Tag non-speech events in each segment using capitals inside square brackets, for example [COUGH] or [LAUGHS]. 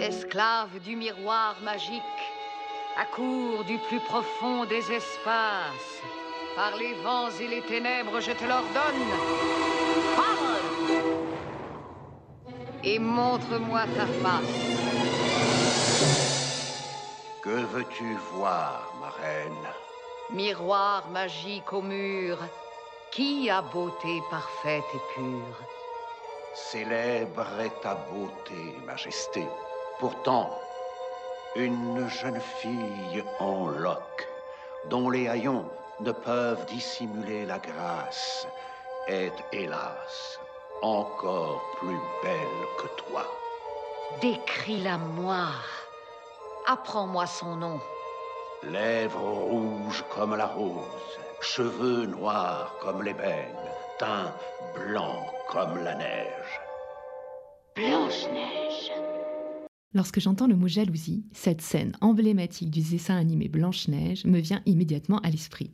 Esclave du miroir magique, accours du plus profond des espaces, par les vents et les ténèbres, je te l'ordonne. Parle Et montre-moi ta face. Que veux-tu voir, ma reine? Miroir magique au mur, qui a beauté parfaite et pure Célèbre est ta beauté, majesté. Pourtant, une jeune fille en loques, dont les haillons ne peuvent dissimuler la grâce, est hélas encore plus belle que toi. Décris-la moi. Apprends-moi son nom. Lèvres rouges comme la rose, cheveux noirs comme l'ébène, teint blanc comme la neige. Blanche-Neige. Lorsque j'entends le mot jalousie, cette scène emblématique du dessin animé Blanche-Neige me vient immédiatement à l'esprit.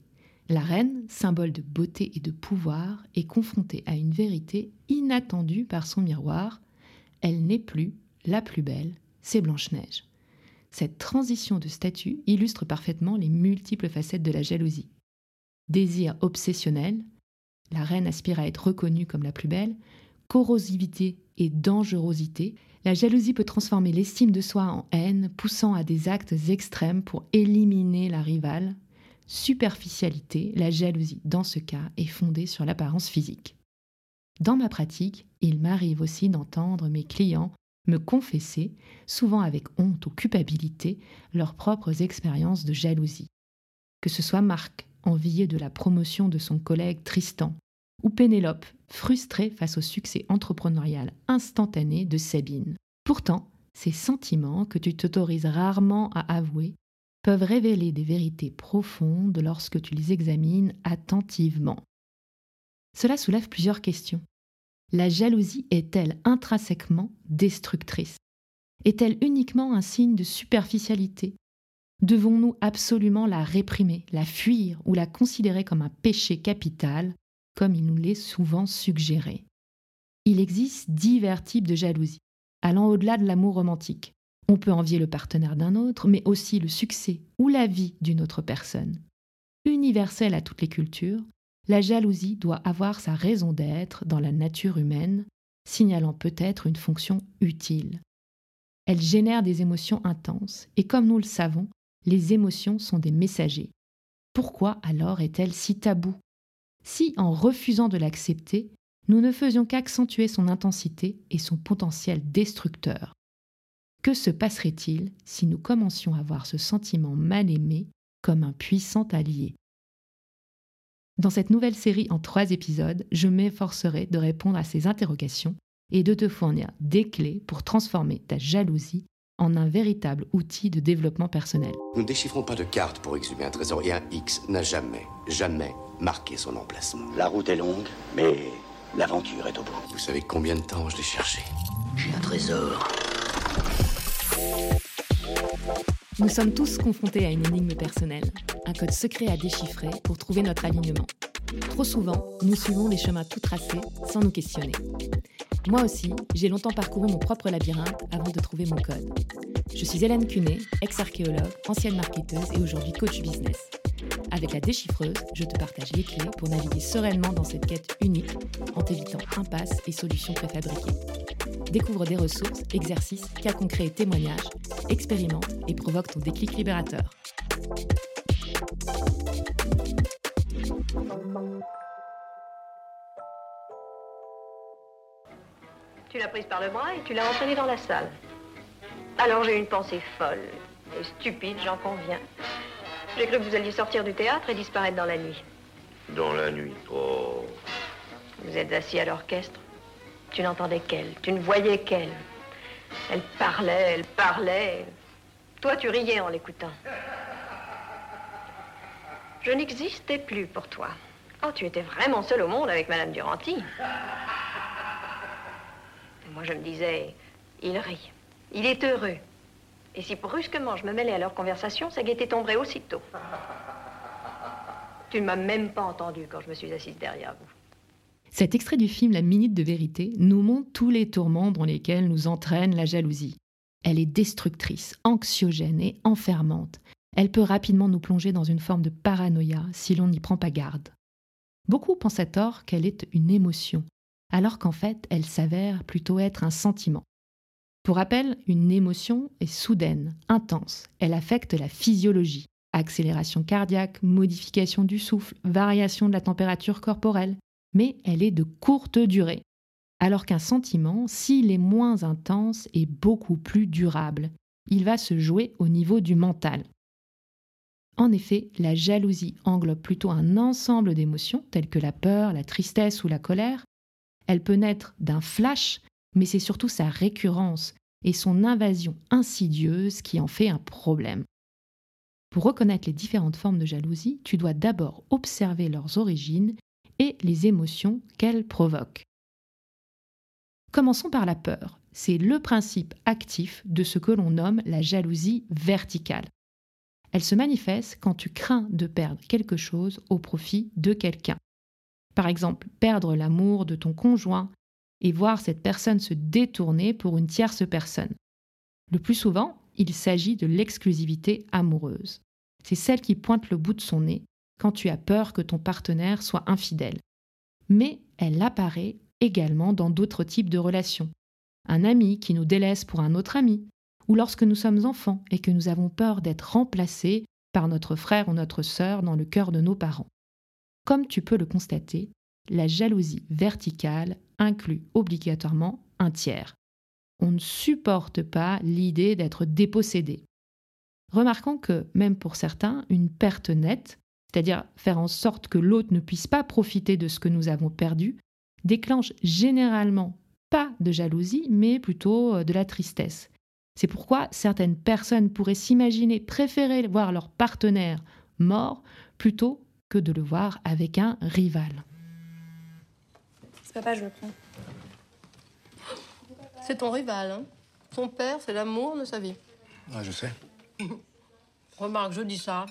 La reine, symbole de beauté et de pouvoir, est confrontée à une vérité inattendue par son miroir. Elle n'est plus la plus belle, c'est Blanche-Neige. Cette transition de statut illustre parfaitement les multiples facettes de la jalousie. Désir obsessionnel, la reine aspire à être reconnue comme la plus belle, corrosivité et dangerosité, la jalousie peut transformer l'estime de soi en haine, poussant à des actes extrêmes pour éliminer la rivale. Superficialité, la jalousie dans ce cas est fondée sur l'apparence physique. Dans ma pratique, il m'arrive aussi d'entendre mes clients me confesser, souvent avec honte ou culpabilité, leurs propres expériences de jalousie. Que ce soit Marc, envié de la promotion de son collègue Tristan, ou Pénélope, frustrée face au succès entrepreneurial instantané de Sabine. Pourtant, ces sentiments que tu t'autorises rarement à avouer peuvent révéler des vérités profondes lorsque tu les examines attentivement. Cela soulève plusieurs questions. La jalousie est-elle intrinsèquement destructrice? Est-elle uniquement un signe de superficialité? Devons-nous absolument la réprimer, la fuir ou la considérer comme un péché capital comme il nous l'est souvent suggéré? Il existe divers types de jalousie, allant au-delà de l'amour romantique. On peut envier le partenaire d'un autre, mais aussi le succès ou la vie d'une autre personne. Universelle à toutes les cultures, la jalousie doit avoir sa raison d'être dans la nature humaine, signalant peut-être une fonction utile. Elle génère des émotions intenses, et comme nous le savons, les émotions sont des messagers. Pourquoi alors est-elle si taboue? Si, en refusant de l'accepter, nous ne faisions qu'accentuer son intensité et son potentiel destructeur. Que se passerait-il si nous commencions à voir ce sentiment mal aimé comme un puissant allié? Dans cette nouvelle série en trois épisodes, je m'efforcerai de répondre à ces interrogations et de te fournir des clés pour transformer ta jalousie en un véritable outil de développement personnel. Nous ne déchiffrons pas de cartes pour exhumer un trésor et un X n'a jamais, jamais marqué son emplacement. La route est longue, mais l'aventure est au bout. Vous savez combien de temps je l'ai cherché J'ai un trésor. Nous sommes tous confrontés à une énigme personnelle, un code secret à déchiffrer pour trouver notre alignement. Trop souvent, nous suivons les chemins tout tracés sans nous questionner. Moi aussi, j'ai longtemps parcouru mon propre labyrinthe avant de trouver mon code. Je suis Hélène Cunet, ex-archéologue, ancienne marketeuse et aujourd'hui coach business. Avec la déchiffreuse, je te partage les clés pour naviguer sereinement dans cette quête unique en t'évitant impasses et solutions préfabriquées. Découvre des ressources, exercices, cas concrets et témoignages, expérimente et provoque ton déclic libérateur. Tu l'as prise par le bras et tu l'as entraînée dans la salle. Alors j'ai une pensée folle et stupide, j'en conviens. J'ai cru que vous alliez sortir du théâtre et disparaître dans la nuit. Dans la nuit, oh. Vous êtes assis à l'orchestre. Tu n'entendais qu'elle, tu ne voyais qu'elle. Elle parlait, elle parlait. Toi, tu riais en l'écoutant. Je n'existais plus pour toi. Oh, tu étais vraiment seul au monde avec Madame Duranty. Moi, je me disais, il rit, il est heureux. Et si brusquement je me mêlais à leur conversation, sa gaieté tomberait aussitôt. Tu ne m'as même pas entendu quand je me suis assise derrière vous. Cet extrait du film La Minute de Vérité nous montre tous les tourments dans lesquels nous entraîne la jalousie. Elle est destructrice, anxiogène et enfermante. Elle peut rapidement nous plonger dans une forme de paranoïa si l'on n'y prend pas garde. Beaucoup pensent à tort qu'elle est une émotion, alors qu'en fait elle s'avère plutôt être un sentiment. Pour rappel, une émotion est soudaine, intense, elle affecte la physiologie, accélération cardiaque, modification du souffle, variation de la température corporelle, mais elle est de courte durée. Alors qu'un sentiment, s'il est moins intense, est beaucoup plus durable. Il va se jouer au niveau du mental. En effet, la jalousie englobe plutôt un ensemble d'émotions telles que la peur, la tristesse ou la colère. Elle peut naître d'un flash, mais c'est surtout sa récurrence et son invasion insidieuse qui en fait un problème. Pour reconnaître les différentes formes de jalousie, tu dois d'abord observer leurs origines et les émotions qu'elles provoquent. Commençons par la peur. C'est le principe actif de ce que l'on nomme la jalousie verticale. Elle se manifeste quand tu crains de perdre quelque chose au profit de quelqu'un. Par exemple, perdre l'amour de ton conjoint et voir cette personne se détourner pour une tierce personne. Le plus souvent, il s'agit de l'exclusivité amoureuse. C'est celle qui pointe le bout de son nez quand tu as peur que ton partenaire soit infidèle. Mais elle apparaît également dans d'autres types de relations. Un ami qui nous délaisse pour un autre ami, ou lorsque nous sommes enfants et que nous avons peur d'être remplacés par notre frère ou notre sœur dans le cœur de nos parents. Comme tu peux le constater, la jalousie verticale inclut obligatoirement un tiers. On ne supporte pas l'idée d'être dépossédé. Remarquons que, même pour certains, une perte nette, c'est-à-dire faire en sorte que l'autre ne puisse pas profiter de ce que nous avons perdu, déclenche généralement pas de jalousie, mais plutôt euh, de la tristesse. C'est pourquoi certaines personnes pourraient s'imaginer préférer voir leur partenaire mort plutôt que de le voir avec un rival. C'est papa, je le prends. C'est ton rival, hein Son père, c'est l'amour de sa vie. Ah, je sais. [LAUGHS] Remarque, je dis ça.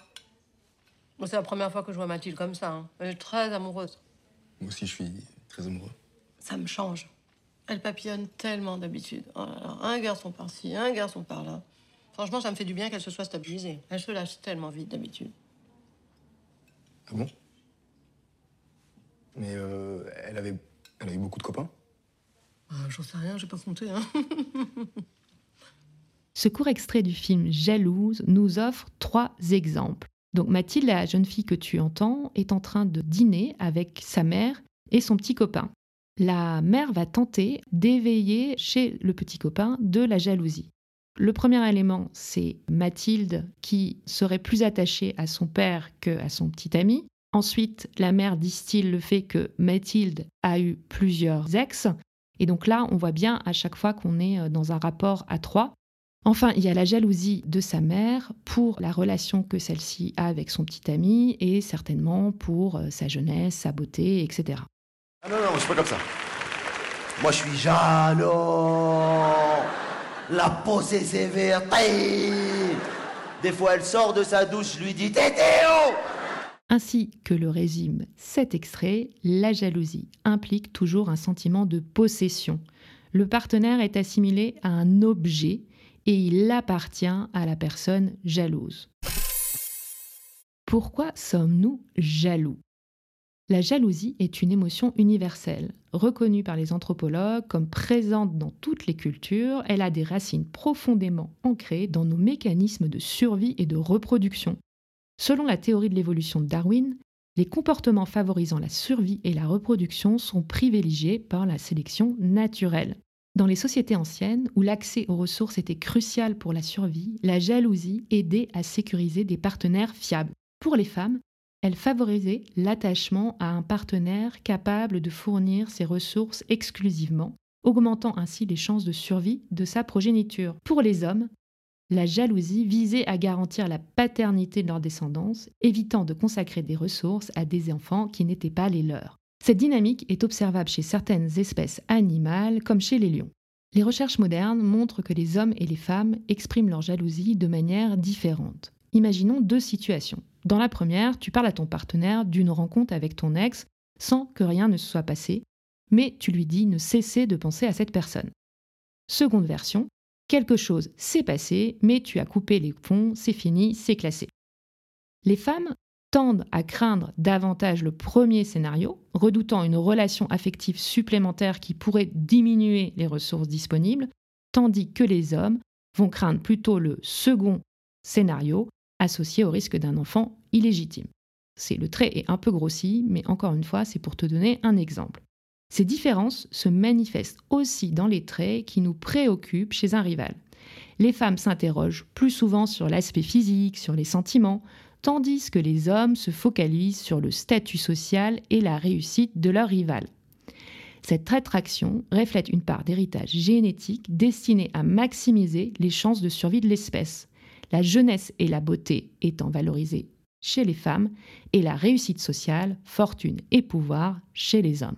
C'est la première fois que je vois Mathilde comme ça. hein. Elle est très amoureuse. Moi aussi, je suis très amoureux. Ça me change. Elle papillonne tellement d'habitude. Oh là là, un garçon par-ci, un garçon par-là. Franchement, ça me fait du bien qu'elle se soit stabilisée. Elle se lâche tellement vite d'habitude. Ah bon? Mais euh, elle, avait, elle avait beaucoup de copains Ah, J'en sais rien, j'ai pas compté. Hein. [LAUGHS] Ce court extrait du film Jalouse nous offre trois exemples. Donc Mathilde, la jeune fille que tu entends, est en train de dîner avec sa mère et son petit copain. La mère va tenter d'éveiller chez le petit copain de la jalousie. Le premier élément, c'est Mathilde qui serait plus attachée à son père que à son petit ami. Ensuite, la mère distille le fait que Mathilde a eu plusieurs ex. Et donc là, on voit bien à chaque fois qu'on est dans un rapport à trois. Enfin, il y a la jalousie de sa mère pour la relation que celle-ci a avec son petit ami et certainement pour euh, sa jeunesse, sa beauté, etc. Ah non, non, c'est pas comme ça. Moi, je suis jaloux. La posée sévère. Des fois, elle sort de sa douche, lui dis Tétéo Ainsi que le résume cet extrait, la jalousie implique toujours un sentiment de possession. Le partenaire est assimilé à un objet et il appartient à la personne jalouse. Pourquoi sommes-nous jaloux? La jalousie est une émotion universelle, reconnue par les anthropologues comme présente dans toutes les cultures. Elle a des racines profondément ancrées dans nos mécanismes de survie et de reproduction. Selon la théorie de l'évolution de Darwin, les comportements favorisant la survie et la reproduction sont privilégiés par la sélection naturelle. Dans les sociétés anciennes, où l'accès aux ressources était crucial pour la survie, la jalousie aidait à sécuriser des partenaires fiables. Pour les femmes, elle favorisait l'attachement à un partenaire capable de fournir ses ressources exclusivement, augmentant ainsi les chances de survie de sa progéniture. Pour les hommes, la jalousie visait à garantir la paternité de leur descendance, évitant de consacrer des ressources à des enfants qui n'étaient pas les leurs. Cette dynamique est observable chez certaines espèces animales comme chez les lions. Les recherches modernes montrent que les hommes et les femmes expriment leur jalousie de manière différente. Imaginons deux situations. Dans la première, tu parles à ton partenaire d'une rencontre avec ton ex sans que rien ne se soit passé, mais tu lui dis ne cesser de penser à cette personne. Seconde version, quelque chose s'est passé, mais tu as coupé les ponts, c'est fini, c'est classé. Les femmes tendent à craindre davantage le premier scénario, redoutant une relation affective supplémentaire qui pourrait diminuer les ressources disponibles, tandis que les hommes vont craindre plutôt le second scénario, associé au risque d'un enfant illégitime. C'est le trait est un peu grossi, mais encore une fois, c'est pour te donner un exemple. Ces différences se manifestent aussi dans les traits qui nous préoccupent chez un rival. Les femmes s'interrogent plus souvent sur l'aspect physique, sur les sentiments, tandis que les hommes se focalisent sur le statut social et la réussite de leur rival. Cette rétraction reflète une part d'héritage génétique destinée à maximiser les chances de survie de l'espèce, la jeunesse et la beauté étant valorisées chez les femmes et la réussite sociale, fortune et pouvoir chez les hommes.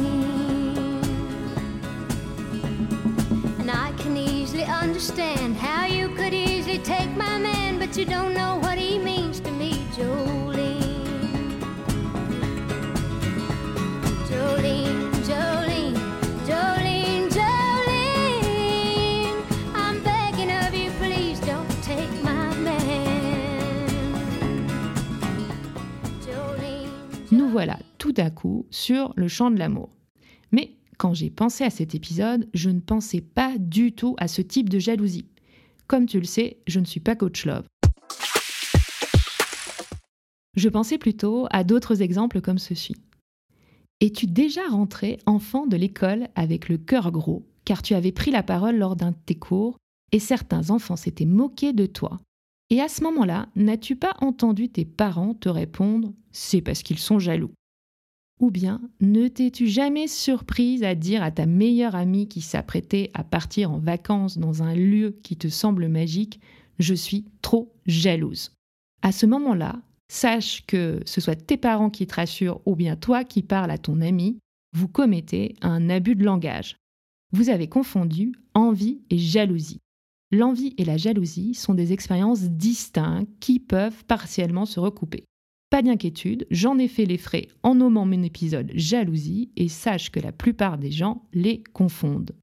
I can easily understand how you could easily take my man, but you don't know what he means to me, Jolene. Jolene, Jolene, Jolene, Jolene. I'm begging of you, please don't take my man. Jolene. Nous voilà tout à coup sur le champ de l'amour. Quand j'ai pensé à cet épisode, je ne pensais pas du tout à ce type de jalousie. Comme tu le sais, je ne suis pas coach love. Je pensais plutôt à d'autres exemples comme ceci. Es-tu déjà rentré enfant de l'école avec le cœur gros, car tu avais pris la parole lors d'un de tes cours et certains enfants s'étaient moqués de toi? Et à ce moment-là, n'as-tu pas entendu tes parents te répondre C'est parce qu'ils sont jaloux ou bien ne t'es-tu jamais surprise à dire à ta meilleure amie qui s'apprêtait à partir en vacances dans un lieu qui te semble magique Je suis trop jalouse. À ce moment-là, sache que ce soit tes parents qui te rassurent ou bien toi qui parles à ton ami, vous commettez un abus de langage. Vous avez confondu envie et jalousie. L'envie et la jalousie sont des expériences distinctes qui peuvent partiellement se recouper. Pas d'inquiétude, j'en ai fait les frais en nommant mon épisode Jalousie et sache que la plupart des gens les confondent.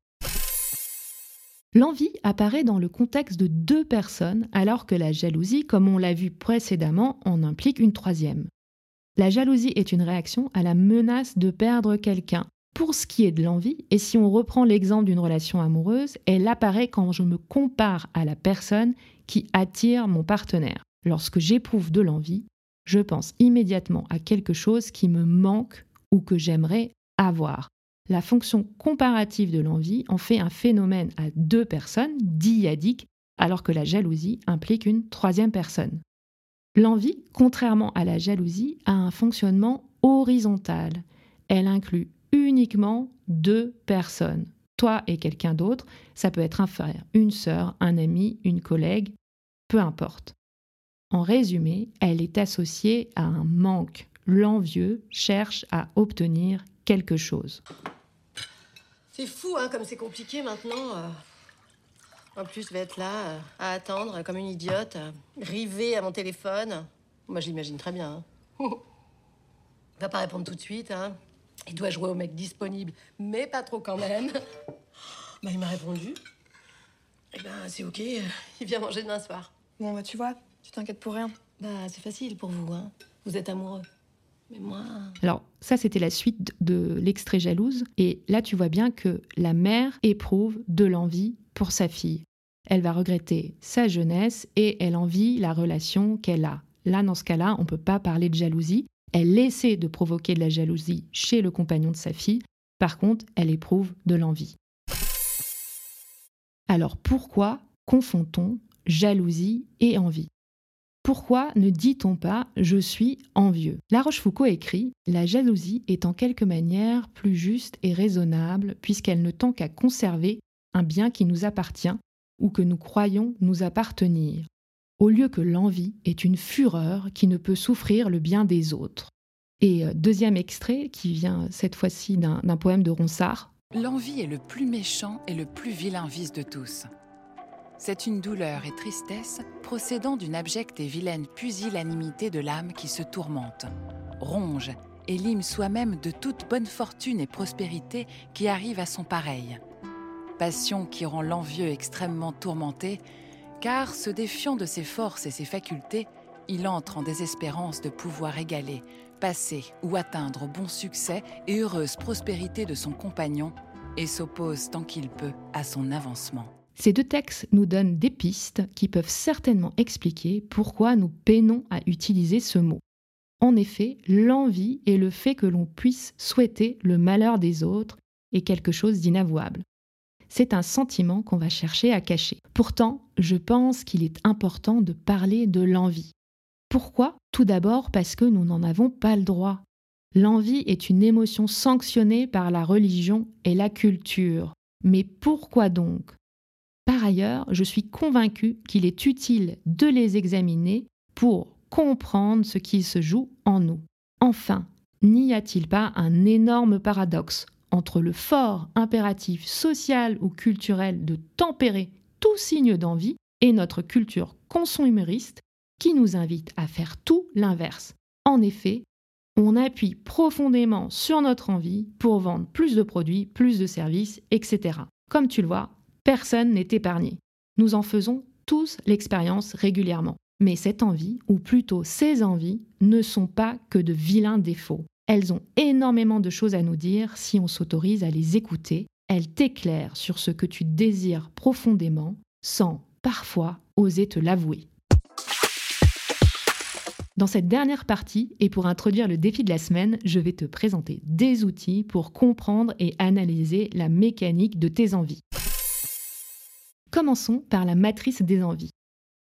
L'envie apparaît dans le contexte de deux personnes alors que la jalousie, comme on l'a vu précédemment, en implique une troisième. La jalousie est une réaction à la menace de perdre quelqu'un. Pour ce qui est de l'envie, et si on reprend l'exemple d'une relation amoureuse, elle apparaît quand je me compare à la personne qui attire mon partenaire. Lorsque j'éprouve de l'envie, je pense immédiatement à quelque chose qui me manque ou que j'aimerais avoir. La fonction comparative de l'envie en fait un phénomène à deux personnes, diadique, alors que la jalousie implique une troisième personne. L'envie, contrairement à la jalousie, a un fonctionnement horizontal. Elle inclut uniquement deux personnes. Toi et quelqu'un d'autre, ça peut être un frère, une sœur, un ami, une collègue, peu importe. En résumé, elle est associée à un manque. L'envieux cherche à obtenir quelque chose. C'est fou, hein, comme c'est compliqué maintenant. euh. En plus, je vais être là, euh, à attendre, comme une idiote, euh, rivée à mon téléphone. Moi, je l'imagine très bien. Hein. Il [LAUGHS] va pas répondre tout de suite, hein. Il doit jouer au mec disponible, mais pas trop quand même. [LAUGHS] Bah, il m'a répondu. Eh ben, c'est ok, il vient manger demain soir. Bon, bah tu vois, tu t'inquiètes pour rien. Bah, c'est facile pour vous, hein. Vous êtes amoureux. Mais moi. Alors, ça, c'était la suite de l'extrait jalouse. Et là, tu vois bien que la mère éprouve de l'envie pour sa fille. Elle va regretter sa jeunesse et elle envie la relation qu'elle a. Là, dans ce cas-là, on ne peut pas parler de jalousie. Elle essaie de provoquer de la jalousie chez le compagnon de sa fille. Par contre, elle éprouve de l'envie. Alors pourquoi confond-on jalousie et envie? Pourquoi ne dit-on pas je suis envieux La Rochefoucauld écrit La jalousie est en quelque manière plus juste et raisonnable puisqu'elle ne tend qu'à conserver un bien qui nous appartient ou que nous croyons nous appartenir, au lieu que l'envie est une fureur qui ne peut souffrir le bien des autres. Et euh, deuxième extrait qui vient cette fois-ci d'un poème de Ronsard. L'envie est le plus méchant et le plus vilain vice de tous. C'est une douleur et tristesse procédant d'une abjecte et vilaine pusillanimité de l'âme qui se tourmente, ronge et lime soi-même de toute bonne fortune et prospérité qui arrive à son pareil. Passion qui rend l'envieux extrêmement tourmenté, car, se défiant de ses forces et ses facultés, il entre en désespérance de pouvoir égaler, passer ou atteindre bon succès et heureuse prospérité de son compagnon, et s'oppose tant qu'il peut à son avancement. Ces deux textes nous donnent des pistes qui peuvent certainement expliquer pourquoi nous peinons à utiliser ce mot. En effet, l'envie et le fait que l'on puisse souhaiter le malheur des autres est quelque chose d'inavouable. C'est un sentiment qu'on va chercher à cacher. Pourtant, je pense qu'il est important de parler de l'envie. Pourquoi? Tout d'abord parce que nous n'en avons pas le droit. L'envie est une émotion sanctionnée par la religion et la culture. Mais pourquoi donc? Par ailleurs, je suis convaincue qu'il est utile de les examiner pour comprendre ce qui se joue en nous. Enfin, n'y a-t-il pas un énorme paradoxe entre le fort impératif social ou culturel de tempérer tout signe d'envie et notre culture consumériste qui nous invite à faire tout l'inverse? En effet, on appuie profondément sur notre envie pour vendre plus de produits, plus de services, etc. Comme tu le vois, Personne n'est épargné. Nous en faisons tous l'expérience régulièrement. Mais cette envie, ou plutôt ces envies, ne sont pas que de vilains défauts. Elles ont énormément de choses à nous dire si on s'autorise à les écouter. Elles t'éclairent sur ce que tu désires profondément sans, parfois, oser te l'avouer. Dans cette dernière partie, et pour introduire le défi de la semaine, je vais te présenter des outils pour comprendre et analyser la mécanique de tes envies. Commençons par la matrice des envies.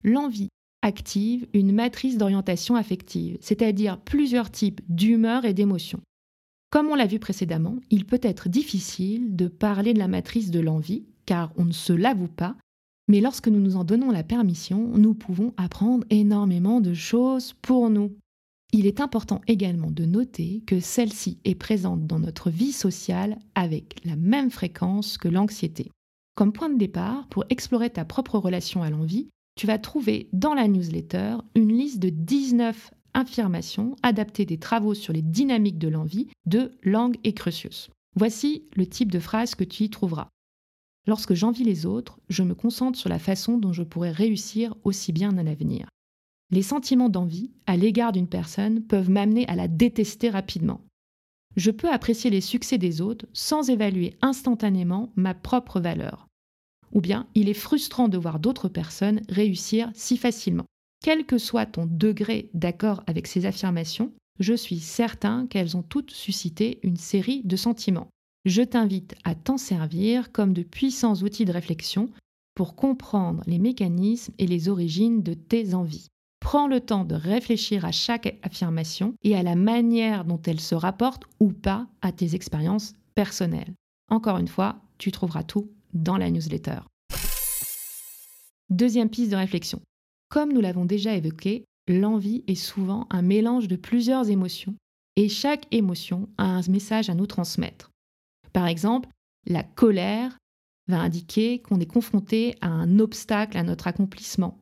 L'envie active une matrice d'orientation affective, c'est-à-dire plusieurs types d'humeur et d'émotions. Comme on l'a vu précédemment, il peut être difficile de parler de la matrice de l'envie, car on ne se l'avoue pas, mais lorsque nous nous en donnons la permission, nous pouvons apprendre énormément de choses pour nous. Il est important également de noter que celle-ci est présente dans notre vie sociale avec la même fréquence que l'anxiété. Comme point de départ, pour explorer ta propre relation à l'envie, tu vas trouver dans la newsletter une liste de 19 affirmations adaptées des travaux sur les dynamiques de l'envie de Lang et Crucius. Voici le type de phrase que tu y trouveras. Lorsque j'envie les autres, je me concentre sur la façon dont je pourrais réussir aussi bien à l'avenir. Les sentiments d'envie à l'égard d'une personne peuvent m'amener à la détester rapidement je peux apprécier les succès des autres sans évaluer instantanément ma propre valeur. Ou bien il est frustrant de voir d'autres personnes réussir si facilement. Quel que soit ton degré d'accord avec ces affirmations, je suis certain qu'elles ont toutes suscité une série de sentiments. Je t'invite à t'en servir comme de puissants outils de réflexion pour comprendre les mécanismes et les origines de tes envies. Prends le temps de réfléchir à chaque affirmation et à la manière dont elle se rapporte ou pas à tes expériences personnelles. Encore une fois, tu trouveras tout dans la newsletter. Deuxième piste de réflexion. Comme nous l'avons déjà évoqué, l'envie est souvent un mélange de plusieurs émotions et chaque émotion a un message à nous transmettre. Par exemple, la colère va indiquer qu'on est confronté à un obstacle à notre accomplissement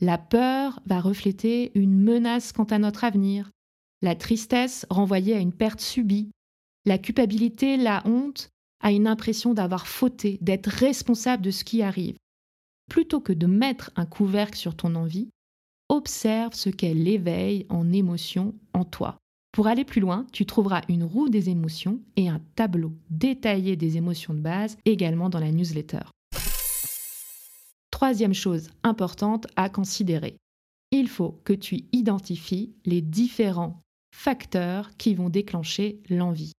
la peur va refléter une menace quant à notre avenir, la tristesse renvoyée à une perte subie, la culpabilité, la honte à une impression d'avoir fauté, d'être responsable de ce qui arrive. plutôt que de mettre un couvercle sur ton envie, observe ce qu'elle éveille en émotion en toi. Pour aller plus loin, tu trouveras une roue des émotions et un tableau détaillé des émotions de base également dans la newsletter. Troisième chose importante à considérer, il faut que tu identifies les différents facteurs qui vont déclencher l'envie.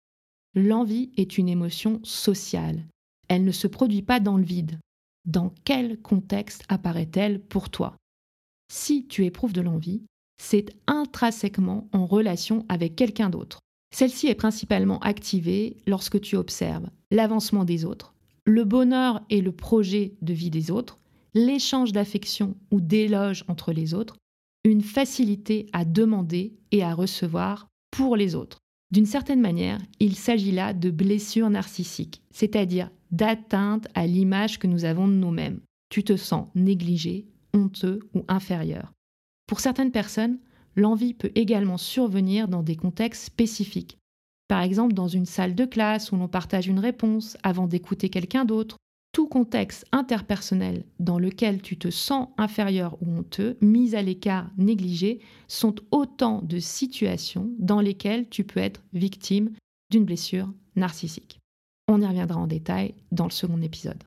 L'envie est une émotion sociale. Elle ne se produit pas dans le vide. Dans quel contexte apparaît-elle pour toi? Si tu éprouves de l'envie, c'est intrinsèquement en relation avec quelqu'un d'autre. Celle-ci est principalement activée lorsque tu observes l'avancement des autres, le bonheur et le projet de vie des autres, l'échange d'affection ou d'éloges entre les autres, une facilité à demander et à recevoir pour les autres. D'une certaine manière, il s'agit là de blessures narcissiques, c'est-à-dire d'atteinte à l'image que nous avons de nous-mêmes. Tu te sens négligé, honteux ou inférieur. Pour certaines personnes, l'envie peut également survenir dans des contextes spécifiques. Par exemple, dans une salle de classe où l'on partage une réponse avant d'écouter quelqu'un d'autre, tout contexte interpersonnel dans lequel tu te sens inférieur ou honteux, mis à l'écart, négligé, sont autant de situations dans lesquelles tu peux être victime d'une blessure narcissique. On y reviendra en détail dans le second épisode.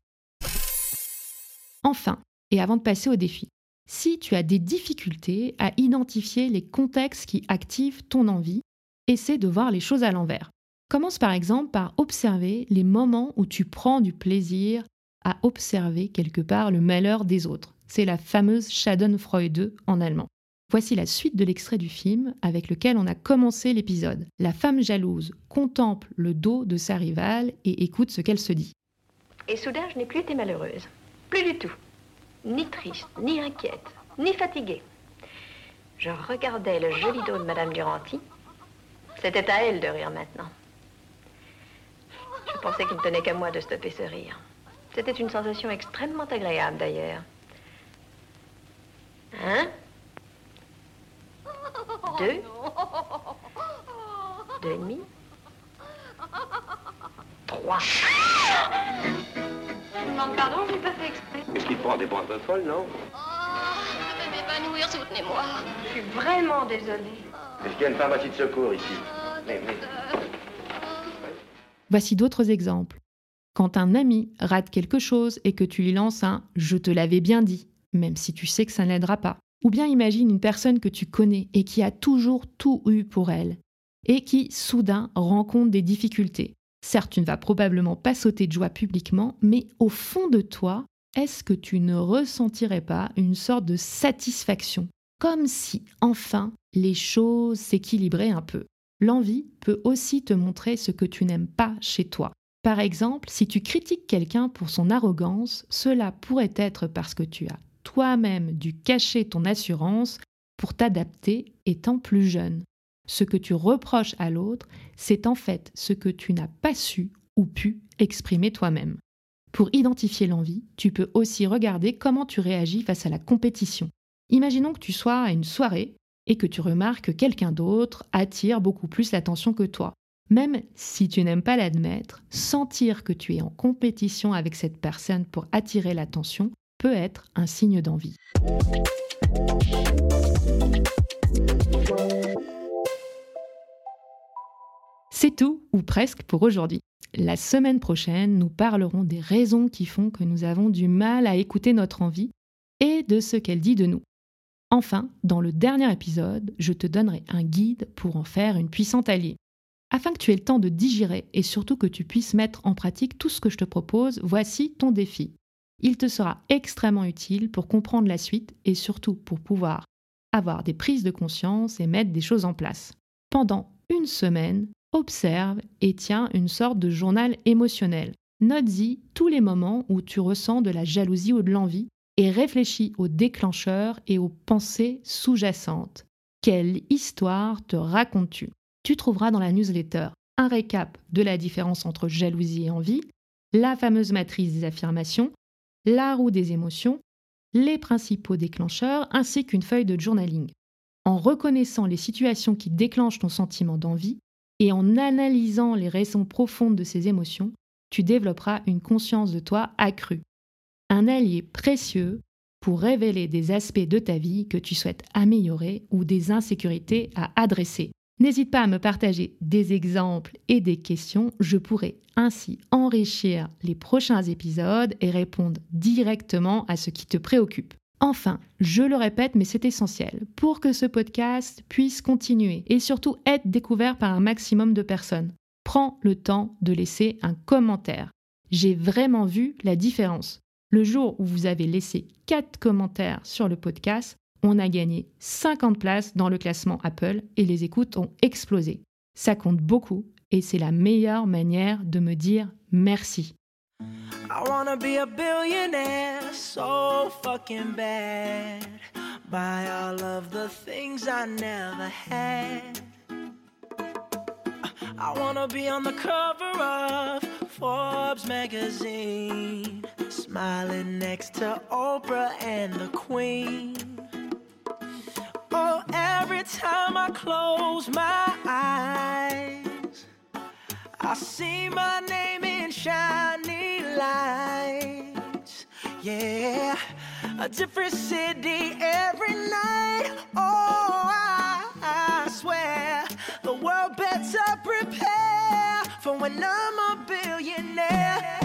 Enfin, et avant de passer au défi, si tu as des difficultés à identifier les contextes qui activent ton envie, essaie de voir les choses à l'envers. Commence par exemple par observer les moments où tu prends du plaisir à observer quelque part le malheur des autres. C'est la fameuse Schadenfreude en allemand. Voici la suite de l'extrait du film avec lequel on a commencé l'épisode. La femme jalouse contemple le dos de sa rivale et écoute ce qu'elle se dit. Et soudain, je n'ai plus été malheureuse. Plus du tout. Ni triste, ni inquiète, ni fatiguée. Je regardais le joli dos de Madame Duranty. C'était à elle de rire maintenant. Je pensais qu'il ne tenait qu'à moi de stopper ce rire. C'était une sensation extrêmement agréable d'ailleurs. Un, deux, deux et demi, trois. Je demande pardon, je n'ai pas fait exprès. Est-ce qu'il te prend des points un peu folles, non? Je vais m'évanouir, soutenez-moi. Je suis vraiment désolée. Est-ce qu'il y a une pharmacie de secours ici? Mais, mais... Voici d'autres exemples. Quand un ami rate quelque chose et que tu lui lances un ⁇ je te l'avais bien dit ⁇ même si tu sais que ça n'aidera pas. Ou bien imagine une personne que tu connais et qui a toujours tout eu pour elle, et qui, soudain, rencontre des difficultés. Certes, tu ne vas probablement pas sauter de joie publiquement, mais au fond de toi, est-ce que tu ne ressentirais pas une sorte de satisfaction? Comme si, enfin, les choses s'équilibraient un peu. L'envie peut aussi te montrer ce que tu n'aimes pas chez toi. Par exemple, si tu critiques quelqu'un pour son arrogance, cela pourrait être parce que tu as toi-même dû cacher ton assurance pour t'adapter étant plus jeune. Ce que tu reproches à l'autre, c'est en fait ce que tu n'as pas su ou pu exprimer toi-même. Pour identifier l'envie, tu peux aussi regarder comment tu réagis face à la compétition. Imaginons que tu sois à une soirée et que tu remarques que quelqu'un d'autre attire beaucoup plus l'attention que toi. Même si tu n'aimes pas l'admettre, sentir que tu es en compétition avec cette personne pour attirer l'attention peut être un signe d'envie. C'est tout, ou presque, pour aujourd'hui. La semaine prochaine, nous parlerons des raisons qui font que nous avons du mal à écouter notre envie et de ce qu'elle dit de nous. Enfin, dans le dernier épisode, je te donnerai un guide pour en faire une puissante alliée. Afin que tu aies le temps de digérer et surtout que tu puisses mettre en pratique tout ce que je te propose, voici ton défi. Il te sera extrêmement utile pour comprendre la suite et surtout pour pouvoir avoir des prises de conscience et mettre des choses en place. Pendant une semaine, observe et tiens une sorte de journal émotionnel. Note-y tous les moments où tu ressens de la jalousie ou de l'envie et réfléchis aux déclencheurs et aux pensées sous-jacentes. Quelle histoire te racontes-tu? Tu trouveras dans la newsletter un récap de la différence entre jalousie et envie, la fameuse matrice des affirmations, la roue des émotions, les principaux déclencheurs ainsi qu'une feuille de journaling. En reconnaissant les situations qui déclenchent ton sentiment d'envie et en analysant les raisons profondes de ces émotions, tu développeras une conscience de toi accrue. un allié précieux pour révéler des aspects de ta vie que tu souhaites améliorer ou des insécurités à adresser. N'hésite pas à me partager des exemples et des questions, je pourrai ainsi enrichir les prochains épisodes et répondre directement à ce qui te préoccupe. Enfin, je le répète, mais c'est essentiel, pour que ce podcast puisse continuer et surtout être découvert par un maximum de personnes, prends le temps de laisser un commentaire. J'ai vraiment vu la différence. Le jour où vous avez laissé 4 commentaires sur le podcast, on a gagné 50 places dans le classement Apple et les écoutes ont explosé. Ça compte beaucoup et c'est la meilleure manière de me dire merci. I wanna be a billionaire so fucking bad. Buy all of the things I never had. I wanna be on the cover of Forbes magazine, smiling next to Oprah and the Queen. Every time I close my eyes, I see my name in shiny lights. Yeah, a different city every night. Oh, I, I swear the world better prepare for when I'm a billionaire.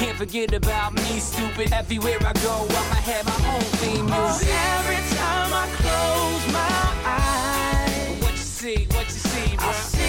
can't forget about me, stupid. Everywhere I go, I'ma have my own theme music. Oh, every time I close my eyes, What you see, what you see, bro?